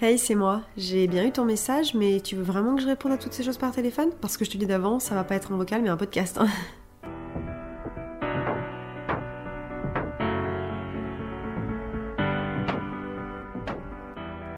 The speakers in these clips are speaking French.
Hey, c'est moi. J'ai bien eu ton message, mais tu veux vraiment que je réponde à toutes ces choses par téléphone? Parce que je te dis d'avance, ça va pas être un vocal, mais un podcast. hein.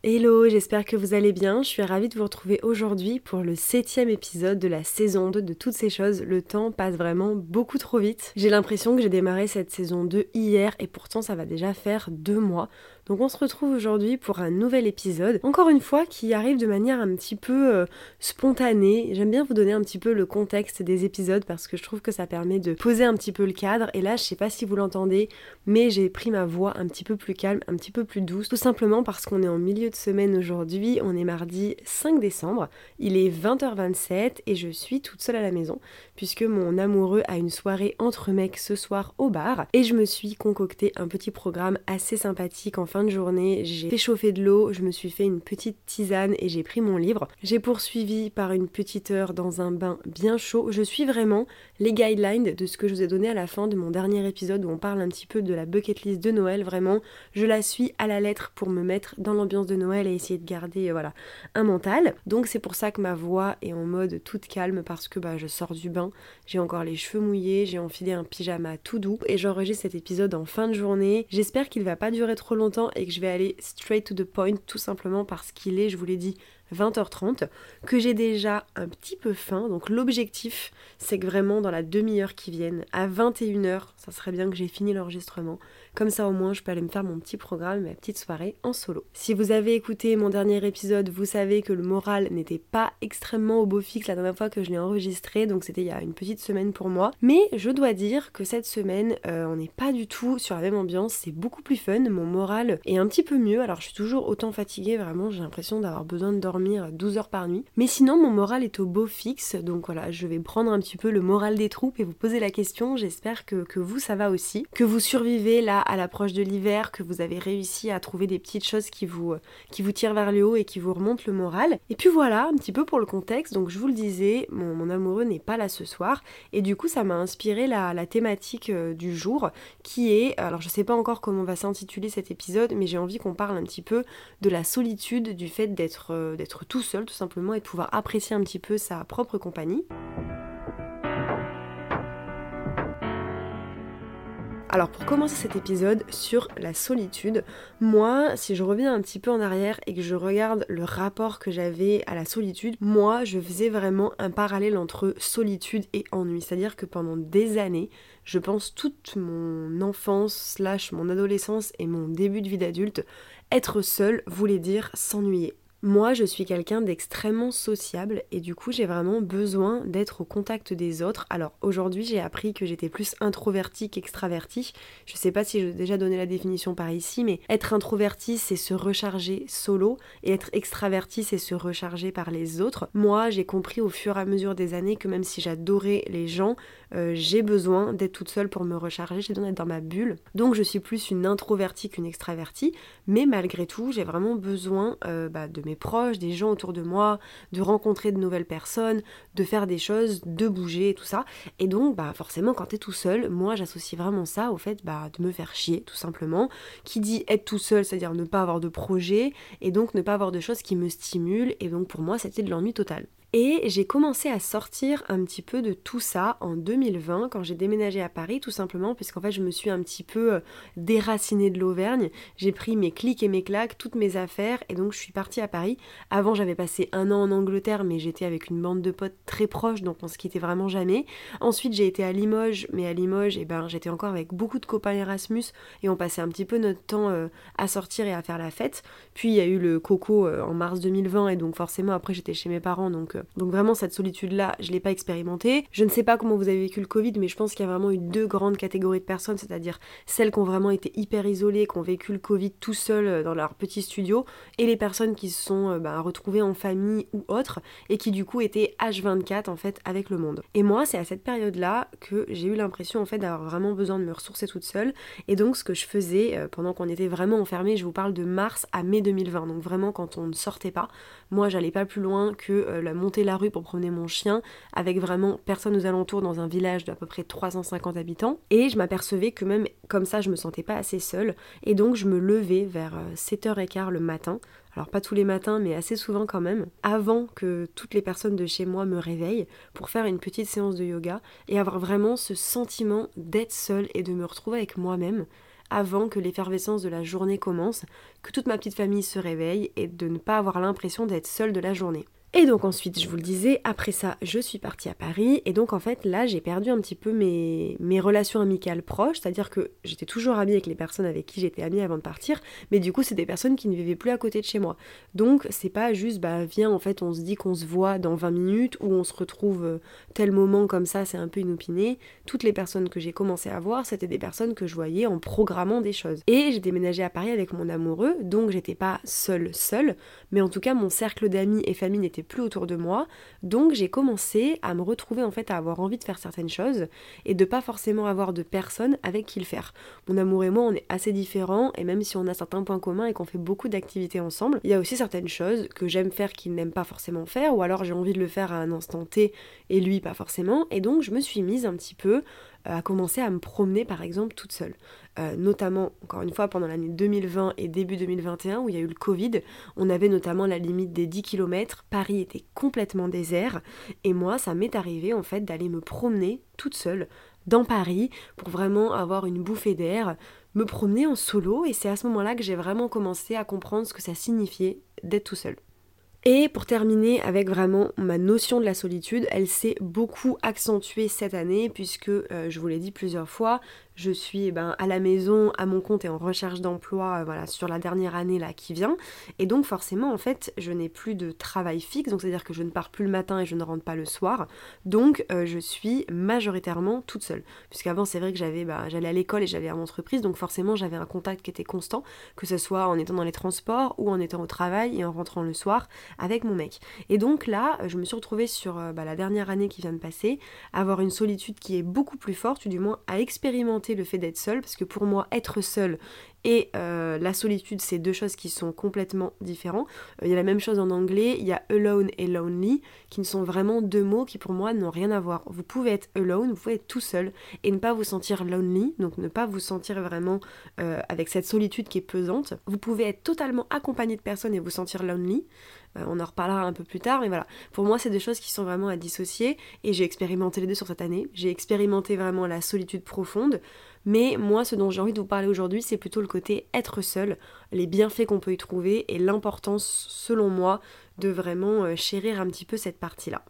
Hello, j'espère que vous allez bien. Je suis ravie de vous retrouver aujourd'hui pour le septième épisode de la saison 2 de toutes ces choses. Le temps passe vraiment beaucoup trop vite. J'ai l'impression que j'ai démarré cette saison 2 hier et pourtant ça va déjà faire deux mois. Donc on se retrouve aujourd'hui pour un nouvel épisode, encore une fois qui arrive de manière un petit peu euh, spontanée. J'aime bien vous donner un petit peu le contexte des épisodes parce que je trouve que ça permet de poser un petit peu le cadre. Et là, je sais pas si vous l'entendez, mais j'ai pris ma voix un petit peu plus calme, un petit peu plus douce, tout simplement parce qu'on est en milieu de semaine aujourd'hui. On est mardi 5 décembre, il est 20h27 et je suis toute seule à la maison puisque mon amoureux a une soirée entre mecs ce soir au bar et je me suis concocté un petit programme assez sympathique en fin de journée. J'ai fait de l'eau, je me suis fait une petite tisane et j'ai pris mon livre. J'ai poursuivi par une petite heure dans un bain bien chaud. Je suis vraiment les guidelines de ce que je vous ai donné à la fin de mon dernier épisode où on parle un petit peu de la bucket list de Noël. Vraiment, je la suis à la lettre pour me mettre dans l'ambiance de Noël et essayer de garder euh, voilà un mental. Donc c'est pour ça que ma voix est en mode toute calme parce que bah, je sors du bain, j'ai encore les cheveux mouillés, j'ai enfilé un pyjama tout doux et j'enregistre cet épisode en fin de journée. J'espère qu'il va pas durer trop longtemps et que je vais aller straight to the point tout simplement parce qu'il est, je vous l'ai dit, 20h30, que j'ai déjà un petit peu faim. Donc l'objectif, c'est que vraiment dans la demi-heure qui vienne, à 21h, ça serait bien que j'ai fini l'enregistrement. Comme ça au moins, je peux aller me faire mon petit programme, ma petite soirée en solo. Si vous avez écouté mon dernier épisode, vous savez que le moral n'était pas extrêmement au beau fixe la dernière fois que je l'ai enregistré, donc c'était il y a une petite semaine pour moi. Mais je dois dire que cette semaine, euh, on n'est pas du tout sur la même ambiance, c'est beaucoup plus fun, mon moral est un petit peu mieux. Alors je suis toujours autant fatiguée, vraiment, j'ai l'impression d'avoir besoin de dormir 12 heures par nuit. Mais sinon, mon moral est au beau fixe, donc voilà, je vais prendre un petit peu le moral des troupes et vous poser la question. J'espère que, que vous, ça va aussi, que vous survivez là à l'approche de l'hiver, que vous avez réussi à trouver des petites choses qui vous, qui vous tirent vers le haut et qui vous remontent le moral. Et puis voilà, un petit peu pour le contexte, donc je vous le disais, mon, amoureux n'est pas là ce soir, et du coup ça m'a inspiré la, la thématique euh, du jour, qui est, alors je sais pas encore comment on va s'intituler cet épisode, mais j'ai envie qu'on parle un petit peu de la solitude, du fait d'être euh, d'être tout seul tout simplement et de pouvoir apprécier un petit peu sa propre compagnie. Alors pour commencer cet épisode sur la solitude, moi si je reviens un petit peu en arrière et que je regarde le rapport que j'avais à la solitude, moi je faisais vraiment un parallèle entre solitude et ennui. C'est-à-dire que pendant des années, je pense toute mon enfance slash mon adolescence et mon début de vie d'adulte, être seul voulait dire s'ennuyer. Moi, je suis quelqu'un d'extrêmement sociable et du coup, j'ai vraiment besoin d'être au contact des autres. Alors aujourd'hui, j'ai appris que j'étais plus introvertie qu'extravertie. Je sais pas si j'ai déjà donné la définition par ici, mais être introverti, c'est se recharger solo et être extraverti, c'est se recharger par les autres. Moi, j'ai compris au fur et à mesure des années que même si j'adorais les gens, euh, j'ai besoin d'être toute seule pour me recharger, j'ai besoin d'être dans ma bulle. Donc je suis plus une introvertie qu'une extravertie, mais malgré tout, j'ai vraiment besoin euh, bah, de mes proches, des gens autour de moi, de rencontrer de nouvelles personnes, de faire des choses, de bouger et tout ça. Et donc, bah forcément, quand t'es tout seul, moi j'associe vraiment ça au fait bah, de me faire chier, tout simplement. Qui dit être tout seul, c'est-à-dire ne pas avoir de projet, et donc ne pas avoir de choses qui me stimulent, et donc pour moi c'était de l'ennui total. Et j'ai commencé à sortir un petit peu de tout ça en 2020 quand j'ai déménagé à Paris tout simplement puisqu'en fait je me suis un petit peu euh, déracinée de l'Auvergne. J'ai pris mes clics et mes claques, toutes mes affaires et donc je suis partie à Paris. Avant j'avais passé un an en Angleterre mais j'étais avec une bande de potes très proches donc on se quittait vraiment jamais. Ensuite j'ai été à Limoges mais à Limoges et eh ben, j'étais encore avec beaucoup de copains Erasmus et on passait un petit peu notre temps euh, à sortir et à faire la fête. Puis il y a eu le coco euh, en mars 2020 et donc forcément après j'étais chez mes parents donc donc vraiment cette solitude-là, je l'ai pas expérimentée. Je ne sais pas comment vous avez vécu le Covid, mais je pense qu'il y a vraiment eu deux grandes catégories de personnes, c'est-à-dire celles qui ont vraiment été hyper isolées, qui ont vécu le Covid tout seul euh, dans leur petit studio, et les personnes qui se sont euh, bah, retrouvées en famille ou autres, et qui du coup étaient H24 en fait avec le monde. Et moi, c'est à cette période-là que j'ai eu l'impression en fait d'avoir vraiment besoin de me ressourcer toute seule. Et donc ce que je faisais euh, pendant qu'on était vraiment enfermés, je vous parle de mars à mai 2020, donc vraiment quand on ne sortait pas, moi j'allais pas plus loin que la monter la rue pour promener mon chien avec vraiment personne aux alentours dans un village d'à peu près 350 habitants. Et je m'apercevais que même comme ça, je me sentais pas assez seule. Et donc, je me levais vers 7h15 euh, le matin. Alors pas tous les matins, mais assez souvent quand même, avant que toutes les personnes de chez moi me réveillent pour faire une petite séance de yoga et avoir vraiment ce sentiment d'être seule et de me retrouver avec moi-même avant que l'effervescence de la journée commence, que toute ma petite famille se réveille et de ne pas avoir l'impression d'être seule de la journée. Et donc ensuite, je vous le disais, après ça, je suis partie à Paris. Et donc en fait, là, j'ai perdu un petit peu mes, mes relations amicales proches. C'est-à-dire que j'étais toujours amie avec les personnes avec qui j'étais amie avant de partir. Mais du coup, c'est des personnes qui ne vivaient plus à côté de chez moi. Donc c'est pas juste, bah viens, en fait, on se dit qu'on se voit dans 20 minutes ou on se retrouve euh, tel moment comme ça, c'est un peu inopiné. Toutes les personnes que j'ai commencé à voir, c'était des personnes que je voyais en programmant des choses. Et j'ai déménagé à Paris avec mon amoureux. Donc j'étais pas seule, seule. Mais en tout cas, mon cercle d'amis et famille n'était plus autour de moi. Donc j'ai commencé à me retrouver en fait à avoir envie de faire certaines choses et de pas forcément avoir de personnes avec qui le faire. Mon amour et moi, on est assez différents et même si on a certains points communs et qu'on fait beaucoup d'activités ensemble, il y a aussi certaines choses que j'aime faire qu'il n'aime pas forcément faire ou alors j'ai envie de le faire à un instant T et lui pas forcément. Et donc je me suis mise un petit peu à commencer à me promener par exemple toute seule. Euh, notamment, encore une fois, pendant l'année 2020 et début 2021 où il y a eu le Covid, on avait notamment la limite des 10 km, Paris était complètement désert. Et moi ça m'est arrivé en fait d'aller me promener toute seule dans Paris pour vraiment avoir une bouffée d'air, me promener en solo. Et c'est à ce moment-là que j'ai vraiment commencé à comprendre ce que ça signifiait d'être tout seul. Et pour terminer avec vraiment ma notion de la solitude, elle s'est beaucoup accentuée cette année puisque, euh, je vous l'ai dit plusieurs fois, je suis eh ben, à la maison, à mon compte et en recherche d'emploi euh, voilà, sur la dernière année là qui vient. Et donc forcément en fait je n'ai plus de travail fixe, donc c'est-à-dire que je ne pars plus le matin et je ne rentre pas le soir. Donc euh, je suis majoritairement toute seule. Puisqu'avant c'est vrai que j'avais bah, j'allais à l'école et j'allais à mon entreprise, donc forcément j'avais un contact qui était constant, que ce soit en étant dans les transports ou en étant au travail et en rentrant le soir avec mon mec. Et donc là je me suis retrouvée sur euh, bah, la dernière année qui vient de passer, avoir une solitude qui est beaucoup plus forte, ou du moins à expérimenter le fait d'être seul, parce que pour moi, être seul et euh, la solitude, c'est deux choses qui sont complètement différentes. Euh, il y a la même chose en anglais, il y a alone et lonely, qui ne sont vraiment deux mots qui pour moi n'ont rien à voir. Vous pouvez être alone, vous pouvez être tout seul et ne pas vous sentir lonely, donc ne pas vous sentir vraiment euh, avec cette solitude qui est pesante. Vous pouvez être totalement accompagné de personnes et vous sentir lonely. on en reparlera un peu plus tard, mais voilà. Pour moi, c'est des choses qui sont vraiment à dissocier et j'ai expérimenté les deux sur cette année. J'ai expérimenté vraiment la solitude profonde. Mais moi, ce dont j'ai envie de vous parler aujourd'hui, c'est plutôt le côté être seul, les bienfaits qu'on peut y trouver et l'importance, selon moi, de vraiment euh, chérir un petit peu cette partie-là.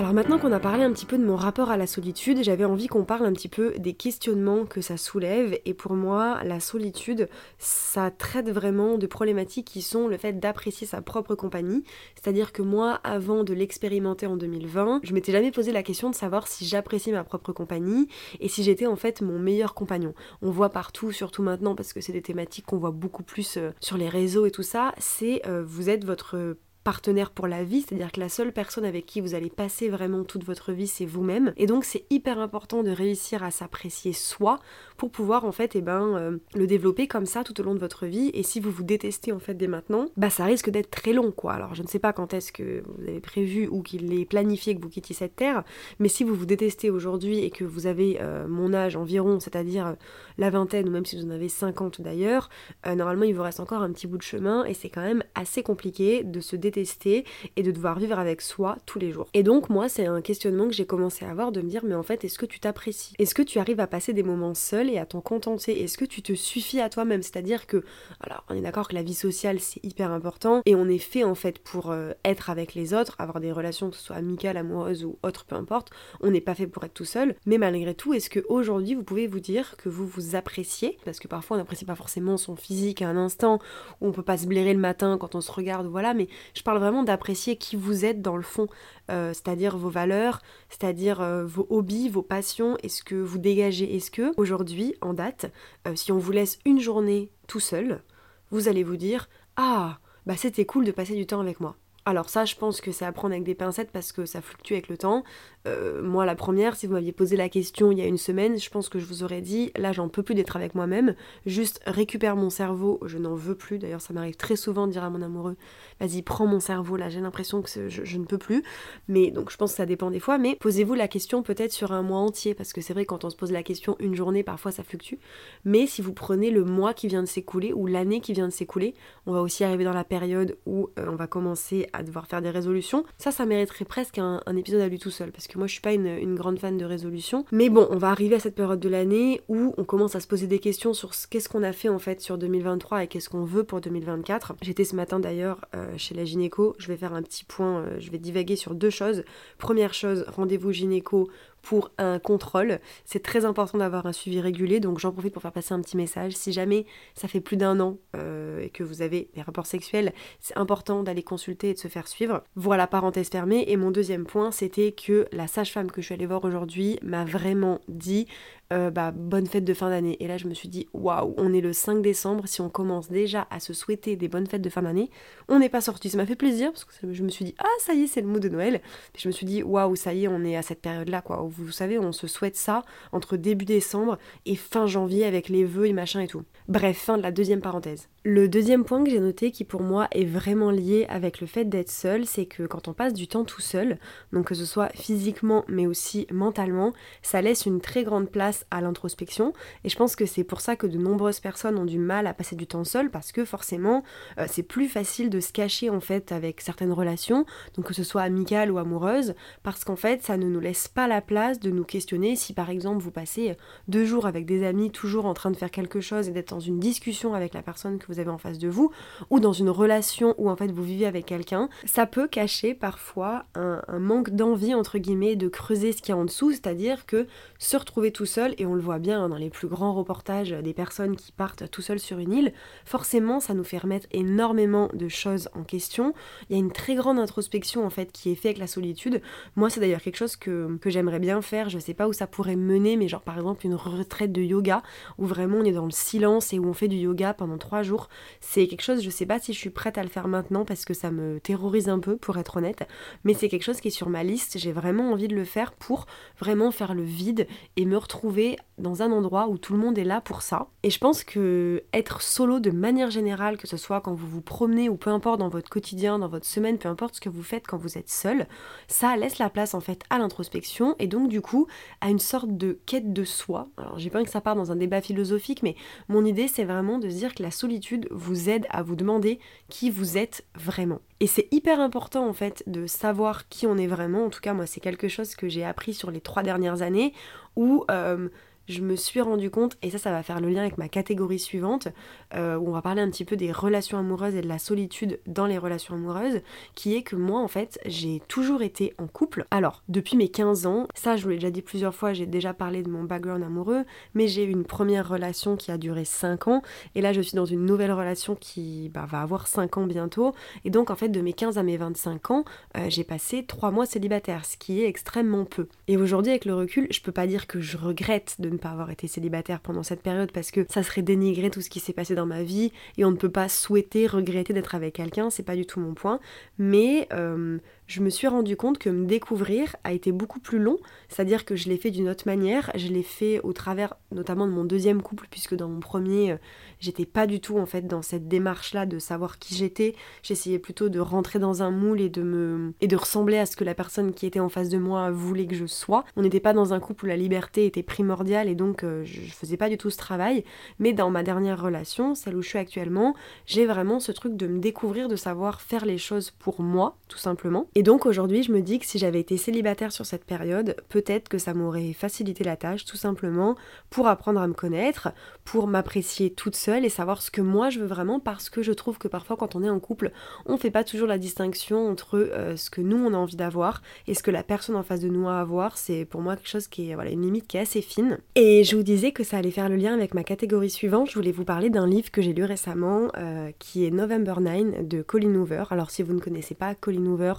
Alors maintenant qu'on a parlé un petit peu de mon rapport à la solitude, j'avais envie qu'on parle un petit peu des questionnements que ça soulève. Et pour moi, la solitude, ça traite vraiment de problématiques qui sont le fait d'apprécier sa propre compagnie. C'est-à-dire que moi, avant de l'expérimenter en 2020, je m'étais jamais posé la question de savoir si j'appréciais ma propre compagnie et si j'étais en fait mon meilleur compagnon. On voit partout, surtout maintenant parce que c'est des thématiques qu'on voit beaucoup plus euh, sur les réseaux et tout ça, c'est euh, vous êtes votre partenaire pour la vie, c'est-à-dire que la seule personne avec qui vous allez passer vraiment toute votre vie, c'est vous-même. Et donc c'est hyper important de réussir à s'apprécier soi pour pouvoir en fait eh ben, euh, le développer comme ça tout au long de votre vie. Et si vous vous détestez en fait dès maintenant, bah ça risque d'être très long quoi. Alors je ne sais pas quand est-ce que vous avez prévu ou qu'il est planifié que vous quittiez cette terre, mais si vous vous détestez aujourd'hui et que vous avez euh, mon âge environ, c'est-à-dire euh, la vingtaine ou même si vous en avez 50 d'ailleurs, normalement il vous reste encore un petit bout de chemin et c'est quand même assez compliqué de se détester et de devoir vivre avec soi tous les jours. Et donc moi c'est un questionnement que j'ai commencé à avoir de me dire mais en fait est-ce que tu t'apprécies? Est-ce que tu arrives à passer des moments seuls et à t'en contenter? Est-ce que tu te suffis à toi-même? C'est-à-dire que alors on est d'accord que la vie sociale c'est hyper important et on est fait en fait pour euh, être avec les autres, avoir des relations que ce soit amicales, amoureuses ou autres, peu importe. On n'est pas fait pour être tout seul. Mais malgré tout, est-ce que aujourd'hui vous pouvez vous dire que vous vous appréciez? Parce que parfois on n'apprécie pas forcément son physique à un instant, où on peut pas se blairer le matin quand on se regarde, voilà. Mais je parle vraiment d'apprécier qui vous êtes dans le fond, euh, c'est-à-dire vos valeurs, c'est-à-dire euh, vos hobbies, vos passions, est-ce que vous dégagez, est-ce que aujourd'hui, en date, euh, si on vous laisse une journée tout seul, vous allez vous dire Ah, bah c'était cool de passer du temps avec moi. Alors ça, je pense que c'est à prendre avec des pincettes parce que ça fluctue avec le temps. Euh, moi, la première, si vous m'aviez posé la question il y a une semaine, je pense que je vous aurais dit, là, j'en peux plus d'être avec moi-même. Juste récupère mon cerveau, je n'en veux plus. D'ailleurs, ça m'arrive très souvent de dire à mon amoureux, vas-y, prends mon cerveau, là, j'ai l'impression que je, ne peux plus. Mais donc, je pense que ça dépend des fois. Mais posez-vous la question peut-être sur un mois entier, parce que c'est vrai, quand on se pose la question une journée, parfois ça fluctue. Mais si vous prenez le mois qui vient de s'écouler ou l'année qui vient de s'écouler, on va aussi arriver dans la période où euh, on va commencer à devoir faire des résolutions. Ça, ça mériterait presque un, épisode à lui tout seul, parce que moi, je suis pas une, grande fan de résolutions. Mais bon, on va arriver à cette période de l'année où on commence à se poser des questions sur qu'est-ce qu'on a fait en fait sur 2023 et qu'est-ce qu'on veut pour 2024. J'étais ce matin d'ailleurs euh, chez la gynéco. Je vais faire un petit point, euh, je vais divaguer sur deux choses. Première chose, rendez-vous gynéco pour un contrôle. C'est très important d'avoir un suivi régulier, donc j'en profite pour faire passer un petit message. Si jamais ça fait plus d'un an euh, et que vous avez des rapports sexuels, c'est important d'aller consulter et de se faire suivre. Voilà, parenthèse fermée. Et mon deuxième point, c'était que la sage-femme que je suis allée voir aujourd'hui m'a vraiment dit euh, bah, bonne fête de fin d'année. Et là, je me suis dit, waouh, on est le 5 décembre, si on commence déjà à se souhaiter des bonnes fêtes de fin d'année, on n'est pas sorti. Ça m'a fait plaisir parce que je me suis dit, ah, ça y est, c'est le mot de Noël. Je me suis dit, waouh, ça y est, on est à cette période-là, quoi. Vous savez, on se souhaite ça entre début décembre et fin janvier avec les vœux et machin et tout. Bref, fin de la deuxième parenthèse. Le deuxième point que j'ai noté qui pour moi est vraiment lié avec le fait d'être seul, c'est que quand on passe du temps tout seul, donc que ce soit physiquement mais aussi mentalement, ça laisse une très grande place à l'introspection. Et je pense que c'est pour ça que de nombreuses personnes ont du mal à passer du temps seul parce que forcément euh, c'est plus facile de se cacher en fait avec certaines relations, donc que ce soit amicales ou amoureuses, parce qu'en fait ça ne nous laisse pas la place de nous questionner si par exemple vous passez deux jours avec des amis toujours en train de faire quelque chose et d'être dans une discussion avec la personne que vous avez en face de vous, ou dans une relation où en fait vous vivez avec quelqu'un, ça peut cacher parfois un, manque d'envie entre guillemets de creuser ce qu'il y a en dessous, c'est-à-dire que se retrouver tout seul, et on le voit bien dans les plus grands reportages des personnes qui partent tout seuls sur une île, forcément ça nous fait remettre énormément de choses en question. Il y a une très grande introspection en fait qui est faite avec la solitude. Moi c'est d'ailleurs quelque chose que, que j'aimerais bien faire, je sais pas où ça pourrait mener, mais genre par exemple une retraite de yoga où vraiment on est dans le silence et où on fait du yoga pendant trois jours c'est quelque chose, je sais pas si je suis prête à le faire maintenant parce que ça me terrorise un peu pour être honnête, mais c'est quelque chose qui est sur ma liste. J'ai vraiment envie de le faire pour vraiment faire le vide et me retrouver dans un endroit où tout le monde est là pour ça. Et je pense que être solo de manière générale, que ce soit quand vous vous promenez ou peu importe dans votre quotidien, dans votre semaine, peu importe ce que vous faites quand vous êtes seul, ça laisse la place en fait à l'introspection et donc du coup à une sorte de quête de soi. Alors j'ai pas que ça part dans un débat philosophique, mais mon idée c'est vraiment de se dire que la solitude vous aide à vous demander qui vous êtes vraiment. Et c'est hyper important en fait de savoir qui on est vraiment. En tout cas moi c'est quelque chose que j'ai appris sur les trois dernières années où euh, je me suis rendu compte, et ça, ça va faire le lien avec ma catégorie suivante, euh, où on va parler un petit peu des relations amoureuses et de la solitude dans les relations amoureuses, qui est que moi, en fait, j'ai toujours été en couple. Alors, depuis mes 15 ans, ça, je vous l'ai déjà dit plusieurs fois, j'ai déjà parlé de mon background amoureux, mais j'ai eu une première relation qui a duré 5 ans, et là, je suis dans une nouvelle relation qui bah, va avoir 5 ans bientôt, et donc, en fait, de mes 15 à mes 25 ans, euh, j'ai passé 3 mois célibataire, ce qui est extrêmement peu. Et aujourd'hui, avec le recul, je peux pas dire que je regrette de ne pas avoir été célibataire pendant cette période parce que ça serait dénigrer tout ce qui s'est passé dans ma vie et on ne peut pas souhaiter, regretter d'être avec quelqu'un, c'est pas du tout mon point. Mais euh, je me suis rendu compte que me découvrir a été beaucoup plus long, c'est-à-dire que je l'ai fait d'une autre manière, je l'ai fait au travers notamment de mon deuxième couple, puisque dans mon premier, euh, j'étais pas du tout en fait dans cette démarche-là de savoir qui j'étais, j'essayais plutôt de rentrer dans un moule et de me et de ressembler à ce que la personne qui était en face de moi voulait que je sois. On n'était pas dans un couple où la liberté était primordiale et donc euh, je faisais pas du tout ce travail, mais dans ma dernière relation, celle où je suis actuellement, j'ai vraiment ce truc de me découvrir, de savoir faire les choses pour moi, tout simplement. Donc aujourd'hui, je me dis que si j'avais été célibataire sur cette période, peut-être que ça m'aurait facilité la tâche, tout simplement pour apprendre à me connaître, pour m'apprécier toute seule et savoir ce que moi je veux vraiment, parce que je trouve que parfois quand on est en couple, on fait pas toujours la distinction entre euh, ce que nous on a envie d'avoir et ce que la personne en face de nous a à avoir. C'est pour moi quelque chose qui est voilà une limite qui est assez fine. Et je vous disais que ça allait faire le lien avec ma catégorie suivante. Je voulais vous parler d'un livre que j'ai lu récemment, euh, qui est November 9 de Colin Hoover. Alors si vous ne connaissez pas Colin Hoover,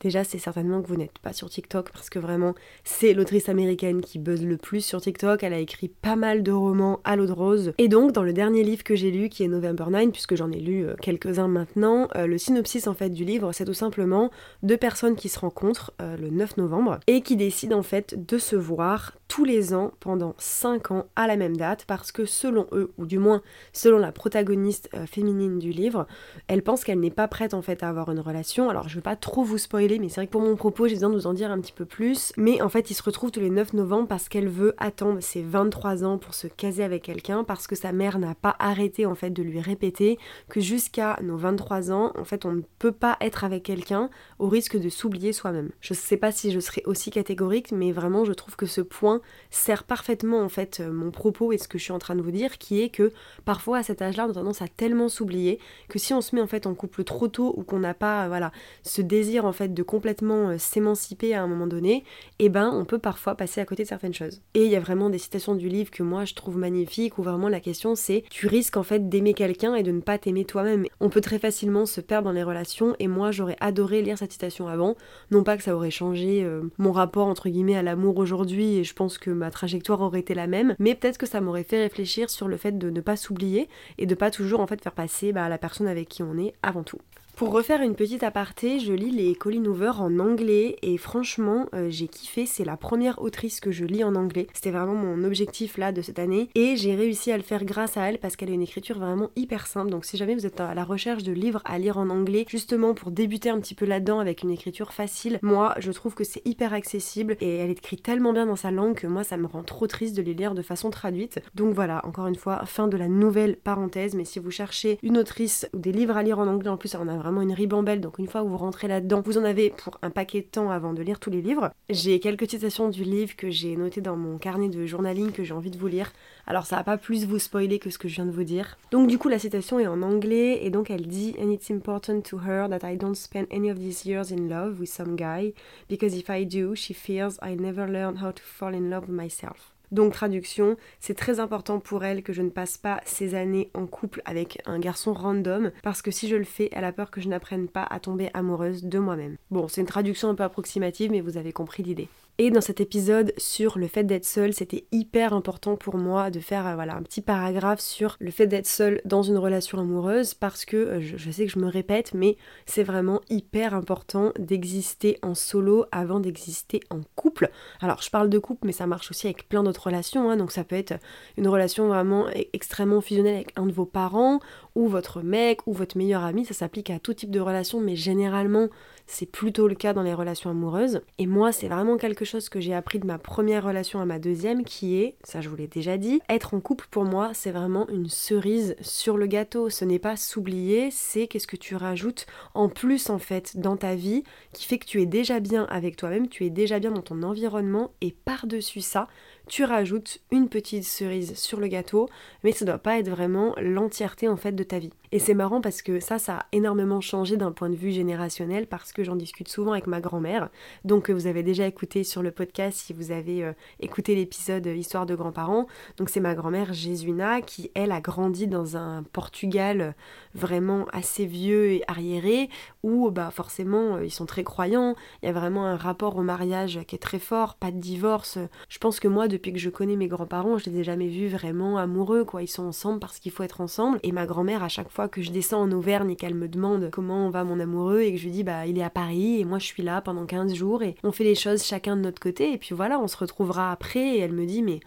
déjà c'est certainement que vous n'êtes pas sur TikTok parce que vraiment c'est l'autrice américaine qui buzz le plus sur TikTok. Elle a écrit pas mal de romans à l'eau de rose. Et donc dans le dernier livre que j'ai lu qui est November 9, puisque j'en ai lu euh, quelques-uns maintenant, euh, le synopsis en fait du livre c'est tout simplement deux personnes qui se rencontrent euh, le 9 novembre et qui décident en fait de se voir tous les ans pendant 5 ans à la même date parce que selon eux, ou du moins selon la protagoniste féminine du livre, elle pense qu'elle n'est pas prête en fait à avoir une relation. Alors je veux pas trop vous spoiler mais c'est vrai que pour mon propos, j'ai besoin de vous en dire un petit peu plus. Mais en fait, ils se retrouvent tous les 9 novembre parce qu'elle veut attendre ses 23 ans pour se caser avec quelqu'un, parce que sa mère n'a pas arrêté en fait de lui répéter que jusqu'à nos 23 ans, en fait, on ne peut pas être avec quelqu'un au risque de s'oublier soi-même. Je sais pas si je serai aussi catégorique, mais vraiment, je trouve que ce point sert parfaitement en fait euh, mon propos et ce que je suis en train de vous dire, qui est que parfois à cet âge-là, on a tendance à tellement s'oublier que si on se met en fait en couple trop tôt ou qu'on n'a pas, voilà, ce désir en fait de complètement euh, s'émanciper à un moment donné, eh ben on peut parfois passer à côté de certaines choses. Et il y a vraiment des citations du livre que moi je trouve magnifiques où vraiment la question c'est tu risques en fait d'aimer quelqu'un et de ne pas t'aimer toi-même. On peut très facilement se perdre dans les relations et moi j'aurais adoré lire cette citation avant, non pas que ça aurait changé euh, mon rapport entre guillemets à l'amour aujourd'hui et je pense que ma trajectoire aurait été la même, mais peut-être que ça m'aurait fait réfléchir sur le fait de ne pas s'oublier et de pas toujours en fait faire passer bah, la personne avec qui on est avant tout. Pour refaire une petite aparté, je lis les Colin Hoover en anglais et franchement, euh, j'ai kiffé. C'est la première autrice que je lis en anglais. C'était vraiment mon objectif là de cette année et j'ai réussi à le faire grâce à elle parce qu'elle a une écriture vraiment hyper simple. Donc si jamais vous êtes à la recherche de livres à lire en anglais, justement pour débuter un petit peu là-dedans avec une écriture facile, moi je trouve que c'est hyper accessible et elle écrit tellement bien dans sa langue que moi ça me rend trop triste de les lire de façon traduite. Donc voilà, encore une fois, fin de la nouvelle parenthèse. Mais si vous cherchez une autrice ou des livres à lire en anglais, en plus on a vraiment une ribambelle, donc une fois que vous rentrez là-dedans, vous en avez pour un paquet de temps avant de lire tous les livres. J'ai quelques citations du livre que j'ai noté dans mon carnet de journaling que j'ai envie de vous lire. Alors ça va pas plus vous spoiler que ce que je viens de vous dire. Donc du coup la citation est en anglais et donc elle dit And it's important to her that I don't spend any of these years in love with some guy because if I do, she fears I never learn how to fall in love with myself. Donc traduction, c'est très important pour elle que je ne passe pas ces années en couple avec un garçon random parce que si je le fais, elle a peur que je n'apprenne pas à tomber amoureuse de moi-même. Bon, c'est une traduction un peu approximative mais vous avez compris l'idée. Et dans cet épisode sur le fait d'être seul, c'était hyper important pour moi de faire euh, voilà, un petit paragraphe sur le fait d'être seul dans une relation amoureuse parce que euh, je, sais que je me répète, mais c'est vraiment hyper important d'exister en solo avant d'exister en couple. Alors je parle de couple, mais ça marche aussi avec plein d'autres relations. Hein. donc ça peut être une relation vraiment e-, extrêmement fusionnelle avec un de vos parents ou votre mec ou votre meilleur ami. Ça s'applique à tout type de relation, mais généralement c'est plutôt le cas dans les relations amoureuses. Et moi, c'est vraiment quelque chose que j'ai appris de ma première relation à ma deuxième, qui est, ça je vous l'ai déjà dit, être en couple pour moi, c'est vraiment une cerise sur le gâteau. Ce n'est pas s'oublier, c'est qu'est-ce que tu rajoutes en plus en fait dans ta vie, qui fait que tu es déjà bien avec toi-même, tu es déjà bien dans ton environnement, et par-dessus ça, tu rajoutes une petite cerise sur le gâteau, mais ça doit pas être vraiment l'entièreté en fait de ta vie. Et c'est marrant parce que ça, ça a énormément changé d'un point de vue générationnel parce que j'en discute souvent avec ma grand-mère. Donc vous avez déjà écouté sur le podcast si vous avez euh, écouté l'épisode Histoire de grands-parents. Donc c'est ma grand-mère Jésuina qui, elle, a grandi dans un Portugal vraiment assez vieux et arriéré où bah forcément euh, ils sont très croyants. Il y a vraiment un rapport au mariage qui est très fort, pas de divorce. Je pense que moi, depuis que je connais mes grands-parents, je les ai jamais vus vraiment amoureux, quoi. Ils sont ensemble parce qu'il faut être ensemble. Et ma grand-mère, à chaque fois que je descends en Auvergne et qu'elle me demande comment va mon amoureux et que je lui dis bah il est à Paris et moi je suis là pendant 15 jours et on fait les choses chacun de notre côté et puis voilà on se retrouvera après et elle me dit mais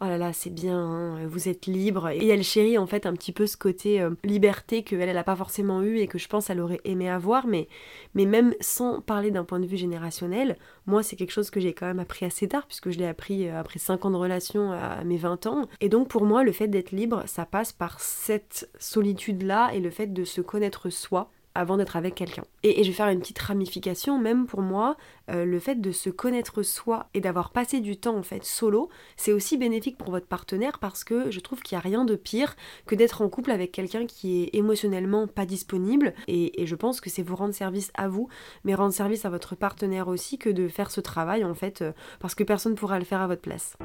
oh là là c'est bien hein, vous êtes libre et elle chérit en fait un petit peu ce côté euh, liberté que elle, elle a pas forcément eu et que je pense elle aurait aimé avoir mais mais même sans parler d'un point de vue générationnel moi c'est quelque chose que j'ai quand même appris assez tard puisque je l'ai appris euh, après 5 ans de relation à mes 20 ans. Et donc pour moi le fait d'être libre ça passe par cette solitude là et le fait de se connaître soi avant d'être avec quelqu'un. Et, je vais faire une petite ramification, même pour moi, euh, le fait de se connaître soi et d'avoir passé du temps en fait solo, c'est aussi bénéfique pour votre partenaire parce que je trouve qu'il n'y a rien de pire que d'être en couple avec quelqu'un qui est émotionnellement pas disponible et, je pense que c'est vous rendre service à vous, mais rendre service à votre partenaire aussi que de faire ce travail en fait euh, parce que personne ne pourra le faire à votre place.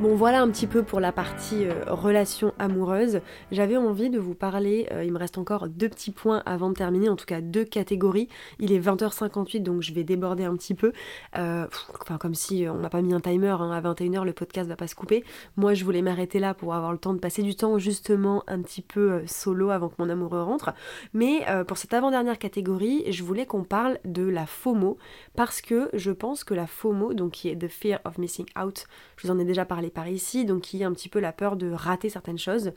Bon voilà un petit peu pour la partie euh, relation amoureuse. J'avais envie de vous parler, euh, il me reste encore deux petits points avant de terminer, en tout cas deux catégories. Il est 20h58 donc je vais déborder un petit peu. Euh, enfin comme si on n'a pas mis un timer, hein, à 21h le podcast va pas se couper. Moi je voulais m'arrêter là pour avoir le temps de passer du temps justement un petit peu solo avant que mon amoureux rentre. Mais pour cette avant-dernière catégorie, je voulais qu'on parle de la FOMO parce que je pense que la FOMO, donc qui est The Fear of Missing Out, je vous en ai déjà parlé par ici, donc qui a un petit peu la peur de rater certaines choses,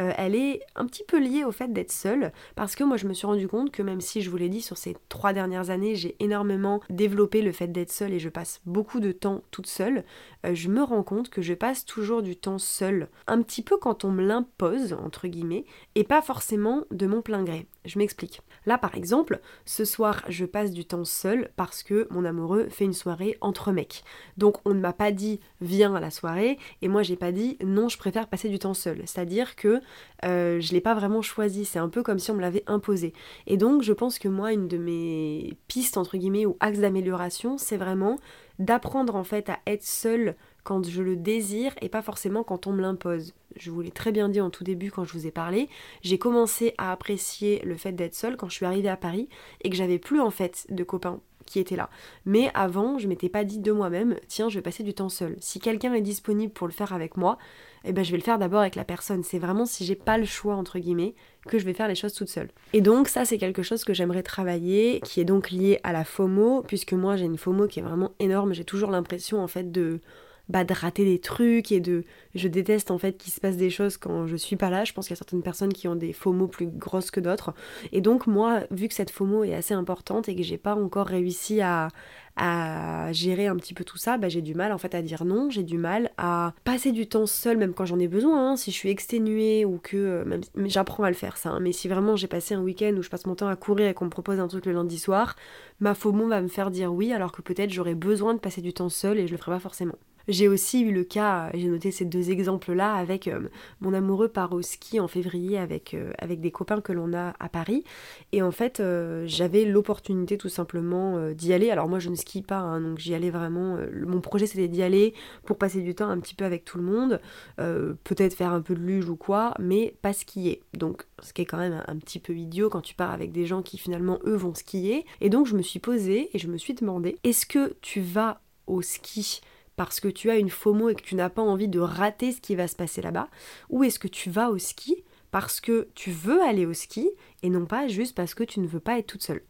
euh, elle est un petit peu liée au fait d'être seule, parce que moi je me suis rendu compte que même si je vous l'ai dit sur ces trois dernières années, j'ai énormément développé le fait d'être seule et je passe beaucoup de temps toute seule, euh, je me rends compte que je passe toujours du temps seule, un petit peu quand on me l'impose, entre guillemets, et pas forcément de mon plein gré. Je m'explique. Là par exemple, ce soir je passe du temps seule parce que mon amoureux fait une soirée entre mecs. Donc on ne m'a pas dit viens à la soirée et moi j'ai pas dit non je préfère passer du temps seul. C'est-à-dire que euh, je l'ai pas vraiment choisi, c'est un peu comme si on me l'avait imposé. Et donc je pense que moi une de mes pistes entre guillemets ou axes d'amélioration c'est vraiment d'apprendre en fait à être seule quand je le désire et pas forcément quand on me l'impose. Je vous l'ai très bien dit en tout début quand je vous ai parlé, j'ai commencé à apprécier le fait d'être seule quand je suis arrivée à Paris et que j'avais plus en fait de copains qui étaient là. Mais avant, je m'étais pas dit de moi-même, tiens, je vais passer du temps seul. Si quelqu'un est disponible pour le faire avec moi, eh ben je vais le faire d'abord avec la personne. C'est vraiment si j'ai pas le choix entre guillemets que je vais faire les choses toute seule. Et donc ça c'est quelque chose que j'aimerais travailler, qui est donc lié à la FOMO, puisque moi j'ai une FOMO qui est vraiment énorme. J'ai toujours l'impression en fait de bah, de rater des trucs et de je déteste en fait qu'il se passe des choses quand je suis pas là je pense qu'il y a certaines personnes qui ont des FOMO plus grosses que d'autres et donc moi vu que cette FOMO est assez importante et que j'ai pas encore réussi à, à gérer un petit peu tout ça, bah, j'ai du mal en fait à dire non, j'ai du mal à passer du temps seul même quand j'en ai besoin, hein. si je suis exténuée ou que euh, même, j'apprends à le faire ça, hein. mais si vraiment j'ai passé un week-end où je passe mon temps à courir et qu'on me propose un truc le lundi soir, ma FOMO va me faire dire oui alors que peut-être j'aurais besoin de passer du temps seul et je le ferai pas forcément. J'ai aussi eu le cas, j'ai noté ces deux exemples-là, avec euh, mon amoureux part au ski en février avec, euh, avec des copains que l'on a à Paris. Et en fait, euh, j'avais l'opportunité tout simplement d'y aller. Alors moi, je ne skie pas, hein, donc j'y allais vraiment. mon projet, c'était d'y aller pour passer du temps un petit peu avec tout le monde, peut-être faire un peu de luge ou quoi, mais pas skier. Donc, ce qui est quand même un petit peu idiot quand tu pars avec des gens qui finalement, eux, vont skier. Et donc, je me suis posée et je me suis demandé, est-ce que tu vas au ski parce que tu as une FOMO et que tu n'as pas envie de rater ce qui va se passer là-bas Ou est-ce que tu vas au ski parce que tu veux aller au ski et non pas juste parce que tu ne veux pas être toute seule?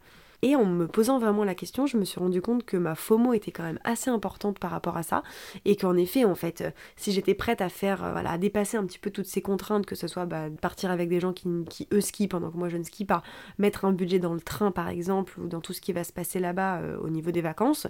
Et en me posant vraiment la question, je me suis rendu compte que ma FOMO était quand même assez importante par rapport à ça. Et qu'en effet, en fait, si j'étais prête à faire, euh, voilà, à dépasser un petit peu toutes ces contraintes, que ce soit bah, partir avec des gens qui, eux skient pendant que moi je ne skie pas, mettre un budget dans le train par exemple, ou dans tout ce qui va se passer là-bas euh, au niveau des vacances,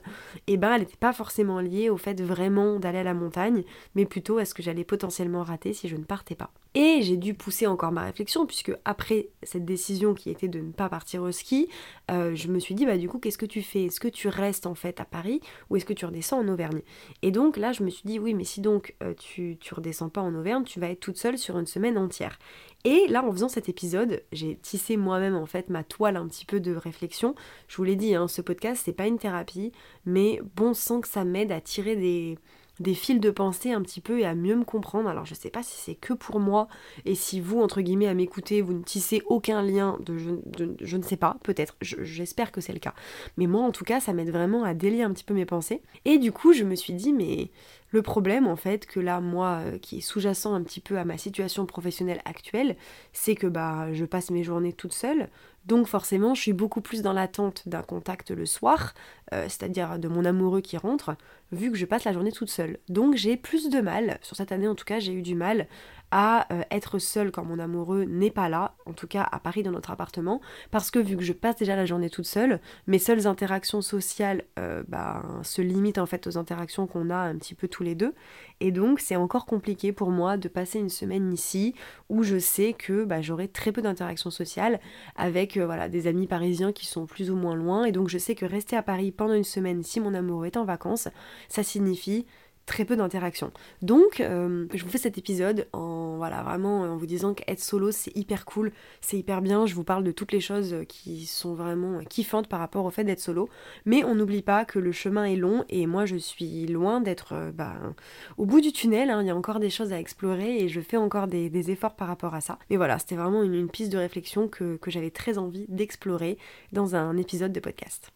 et eh ben elle n'était pas forcément liée au fait vraiment d'aller à la montagne, mais plutôt à ce que j'allais potentiellement rater si je ne partais pas. Et j'ai dû pousser encore ma réflexion, puisque après cette décision qui était de ne pas partir au ski, euh, je me suis dit, bah du coup, qu'est-ce que tu fais? Est-ce que tu restes en fait à Paris ou est-ce que tu redescends en Auvergne? Et donc là, je me suis dit, oui, mais si donc euh, tu, redescends pas en Auvergne, tu vas être toute seule sur une semaine entière. Et là, en faisant cet épisode, j'ai tissé moi-même en fait ma toile un petit peu de réflexion. Je vous l'ai dit, hein, ce podcast, c'est pas une thérapie, mais bon sang que ça m'aide à tirer des des fils de pensée un petit peu et à mieux me comprendre. Alors je sais pas si c'est que pour moi et si vous, entre guillemets, à m'écouter, vous ne tissez aucun lien de je, ne sais pas, peut-être, j'espère que c'est le cas. Mais moi en tout cas, ça m'aide vraiment à délier un petit peu mes pensées. Et du coup, je me suis dit, mais le problème en fait, que là, moi, euh, qui est sous-jacent un petit peu à ma situation professionnelle actuelle, c'est que bah je passe mes journées toute seule, donc forcément, je suis beaucoup plus dans l'attente d'un contact le soir, euh, c'est-à-dire de mon amoureux qui rentre, vu que je passe la journée toute seule. Donc j'ai plus de mal, sur cette année en tout cas, j'ai eu du mal à euh, être seule quand mon amoureux n'est pas là, en tout cas à Paris dans notre appartement, parce que vu que je passe déjà la journée toute seule, mes seules interactions sociales euh, bah, se limitent en fait aux interactions qu'on a un petit peu tous les deux, et donc c'est encore compliqué pour moi de passer une semaine ici où je sais que bah, j'aurai très peu d'interactions sociales avec euh, voilà, des amis parisiens qui sont plus ou moins loin, et donc je sais que rester à Paris pendant une semaine si mon amoureux est en vacances, ça signifie très peu d'interaction. Donc, euh, je vous fais cet épisode en voilà vraiment en vous disant qu'être solo c'est hyper cool, c'est hyper bien. Je vous parle de toutes les choses qui sont vraiment kiffantes par rapport au fait d'être solo, mais on n'oublie pas que le chemin est long et moi je suis loin d'être euh, bah, au bout du tunnel. Hein. Il y a encore des choses à explorer et je fais encore des, efforts par rapport à ça. Mais voilà, c'était vraiment une, piste de réflexion que j'avais très envie d'explorer dans un épisode de podcast.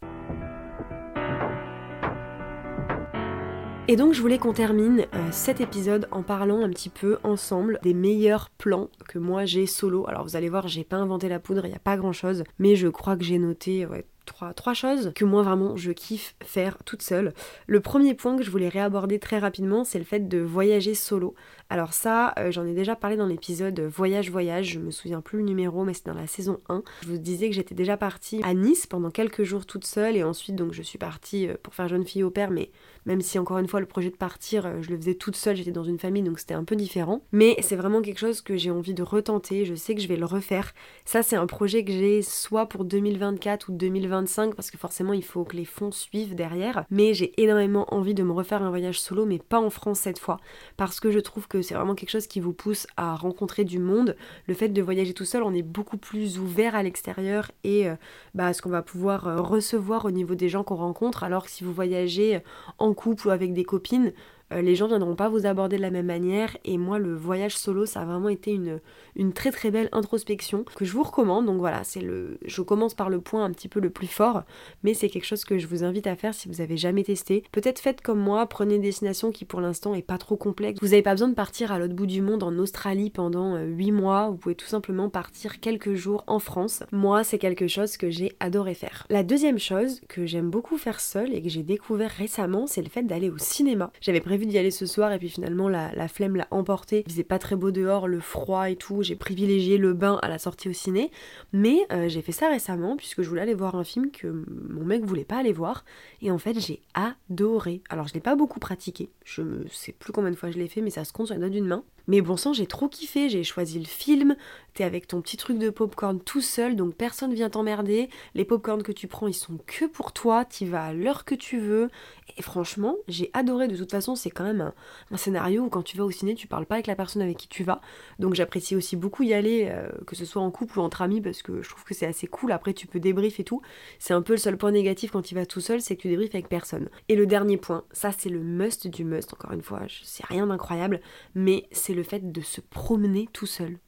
Et donc je voulais qu'on termine euh, cet épisode en parlant un petit peu ensemble des meilleurs plans que moi j'ai solo. Alors vous allez voir, j'ai pas inventé la poudre, il n'y a pas grand chose, mais je crois que j'ai noté Trois, trois, choses que moi vraiment je kiffe faire toute seule. Le premier point que je voulais réaborder très rapidement, c'est le fait de voyager solo. Alors ça, euh, j'en ai déjà parlé dans l'épisode Voyage Voyage, je me souviens plus le numéro, mais c'est dans la saison 1. Je vous disais que j'étais déjà partie à Nice pendant quelques jours toute seule et ensuite donc je suis partie euh, pour faire jeune fille au père, mais même si encore une fois le projet de partir, euh, je le faisais toute seule, j'étais dans une famille donc c'était un peu différent. Mais c'est vraiment quelque chose que j'ai envie de retenter, je sais que je vais le refaire. Ça c'est un projet que j'ai soit pour 2024 ou 2025 parce que forcément il faut que les fonds suivent derrière. Mais j'ai énormément envie de me refaire un voyage solo mais pas en France cette fois parce que je trouve que c'est vraiment quelque chose qui vous pousse à rencontrer du monde. Le fait de voyager tout seul, on est beaucoup plus ouvert à l'extérieur et euh, bah, ce qu'on va pouvoir euh, recevoir au niveau des gens qu'on rencontre alors que si vous voyagez en couple ou avec des copines, euh, les gens viendront pas vous aborder de la même manière. Et moi le voyage solo ça a vraiment été une, très très belle introspection que je vous recommande. Donc voilà c'est le je commence par le point un petit peu le plus fort mais c'est quelque chose que je vous invite à faire si vous avez jamais testé. Peut-être faites comme moi prenez une destination qui pour l'instant est pas trop complexe. Vous n'avez pas besoin de partir à l'autre bout du monde en Australie pendant 8 euh, mois. Vous pouvez tout simplement partir quelques jours en France. Moi c'est quelque chose que j'ai adoré faire. La deuxième chose que j'aime beaucoup faire seule et que j'ai découvert récemment c'est le fait d'aller au cinéma. J'avais prévu d'y aller ce soir et puis finalement la, flemme l'a emporté. Il faisait pas très beau dehors, le froid et tout. J'ai privilégié le bain à la sortie au ciné. Mais euh, j'ai fait ça récemment puisque je voulais aller voir un film que mon mec voulait pas aller voir. Et en fait j'ai adoré. Alors je l'ai pas beaucoup pratiqué. Je sais plus combien de fois je l'ai fait mais ça se compte sur doigts d'une main. Mais bon sang, j'ai trop kiffé, j'ai choisi le film, t'es avec ton petit truc de popcorn tout seul, donc personne vient t'emmerder. Les popcorns que tu prends, ils sont que pour toi, t'y vas à l'heure que tu veux. Et franchement, j'ai adoré. De toute façon, c'est quand même un, scénario où quand tu vas au ciné, tu parles pas avec la personne avec qui tu vas. Donc j'apprécie aussi beaucoup y aller, euh, que ce soit en couple ou entre amis, parce que je trouve que c'est assez cool. Après, tu peux débrief et tout. C'est un peu le seul point négatif quand tu vas tout seul, c'est que tu débriefes avec personne. Et le dernier point, ça c'est le must du must, encore une fois, c'est rien d'incroyable, mais c'est le fait de se promener tout seul.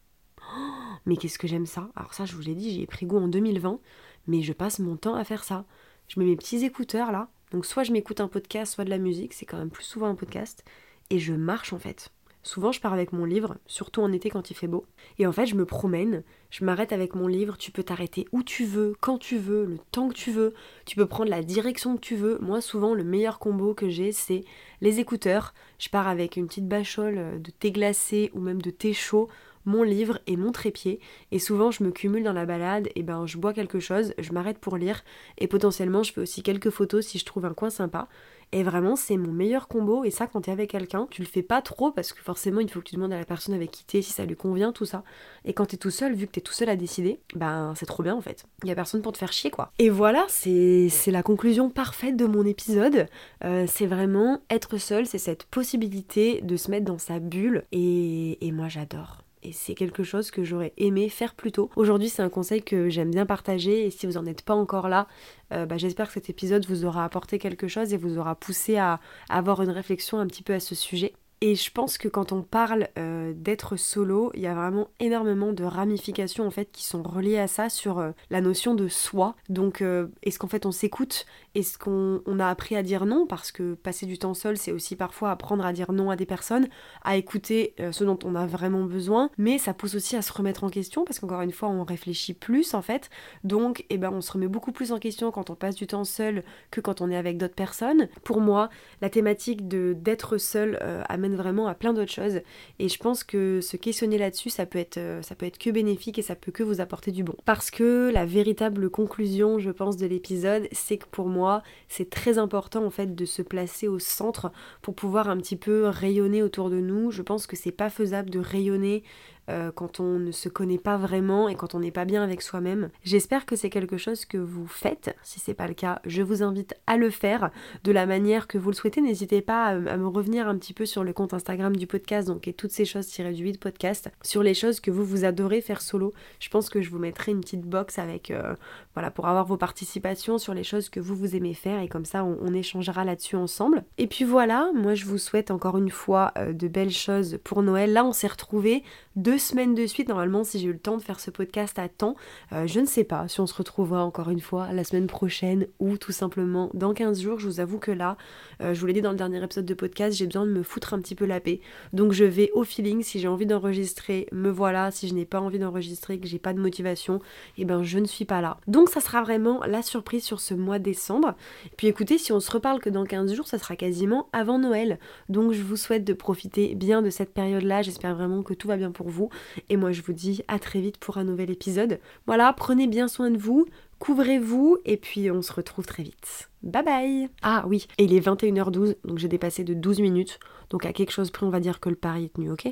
Oh, mais qu'est-ce que j'aime ça Alors ça, je vous l'ai dit, j'y ai pris goût en 2020, mais je passe mon temps à faire ça. Je mets mes petits écouteurs là, donc soit je m'écoute un podcast, soit de la musique, c'est quand même plus souvent un podcast, et je marche en fait. Souvent, je pars avec mon livre, surtout en été quand il fait beau. Et en fait, je me promène, je m'arrête avec mon livre. Tu peux t'arrêter où tu veux, quand tu veux, le temps que tu veux. Tu peux prendre la direction que tu veux. Moi, souvent, le meilleur combo que j'ai, c'est les écouteurs. Je pars avec une petite bachole de thé glacé ou même de thé chaud mon livre et mon trépied. Et souvent, je me cumule dans la balade, et ben je bois quelque chose, je m'arrête pour lire, et potentiellement, je fais aussi quelques photos si je trouve un coin sympa. Et vraiment, c'est mon meilleur combo. Et ça, quand t'es avec quelqu'un, tu le fais pas trop parce que forcément, il faut que tu demandes à la personne avec qui t'es si ça lui convient, tout ça. Et quand t'es tout seul, vu que t'es tout seul à décider, ben c'est trop bien en fait. Il y a personne pour te faire chier quoi. Et voilà, c'est la conclusion parfaite de mon épisode. Euh, c'est vraiment être seul, c'est cette possibilité de se mettre dans sa bulle. Et, et moi, j'adore et c'est quelque chose que j'aurais aimé faire plus tôt. Aujourd'hui, c'est un conseil que j'aime bien partager et si vous n'en êtes pas encore là, euh, bah, j'espère que cet épisode vous aura apporté quelque chose et vous aura poussé à avoir une réflexion un petit peu à ce sujet. Et je pense que quand on parle euh, d'être solo, il y a vraiment énormément de ramifications en fait qui sont reliées à ça sur euh, la notion de soi. Donc euh, est-ce qu'en fait on s'écoute? Est-ce qu'on a appris à dire non? Parce que passer du temps seul, c'est aussi parfois apprendre à dire non à des personnes, à écouter ce dont on a vraiment besoin, mais ça pousse aussi à se remettre en question parce qu'encore une fois on réfléchit plus en fait. Donc eh ben on se remet beaucoup plus en question quand on passe du temps seul que quand on est avec d'autres personnes. Pour moi, la thématique d'être seul amène vraiment à plein d'autres choses. Et je pense que se questionner là-dessus, ça peut être, euh, ça peut être que bénéfique et ça peut que vous apporter du bon. Parce que la véritable conclusion, je pense, de l'épisode, c'est que pour moi, c'est très important en fait de se placer au centre pour pouvoir un petit peu rayonner autour de nous. Je pense que c'est pas faisable de rayonner euh, quand on ne se connaît pas vraiment et quand on n'est pas bien avec soi-même. J'espère que c'est quelque chose que vous faites. Si c'est pas le cas, je vous invite à le faire de la manière que vous le souhaitez. N'hésitez pas à, me revenir un petit peu sur le compte Instagram du podcast, donc et toutes ces choses tirées du 8 podcast, sur les choses que vous vous adorez faire solo. Je pense que je vous mettrai une petite box avec euh, voilà pour avoir vos participations sur les choses que vous vous aimez faire et comme ça on, échangera là-dessus ensemble. Et puis voilà, moi je vous souhaite encore une fois euh, de belles choses pour Noël. Là on s'est retrouvés deux semaines de suite normalement si j'ai eu le temps de faire ce podcast à temps. Euh, je ne sais pas si on se retrouvera encore une fois la semaine prochaine ou tout simplement dans 15 jours. Je vous avoue que là, euh, je vous l'ai dit dans le dernier épisode de podcast, j'ai besoin de me foutre un petit peu la paix. Donc je vais au feeling. Si j'ai envie d'enregistrer, me voilà. Si je n'ai pas envie d'enregistrer, que j'ai pas de motivation, et eh ben je ne suis pas là. Donc ça sera vraiment la surprise sur ce mois de décembre. Et puis écoutez, si on se reparle que dans 15 jours, ça sera quasiment avant Noël. Donc je vous souhaite de profiter bien de cette période-là. J'espère vraiment que tout va bien pour vous. Et moi je vous dis à très vite pour un nouvel épisode. Voilà, prenez bien soin de vous, couvrez-vous et puis on se retrouve très vite. Bye bye Ah oui, et il est 21h12, donc j'ai dépassé de 12 minutes, donc à quelque chose près on va dire que le pari est tenu, ok?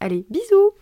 Allez, bisous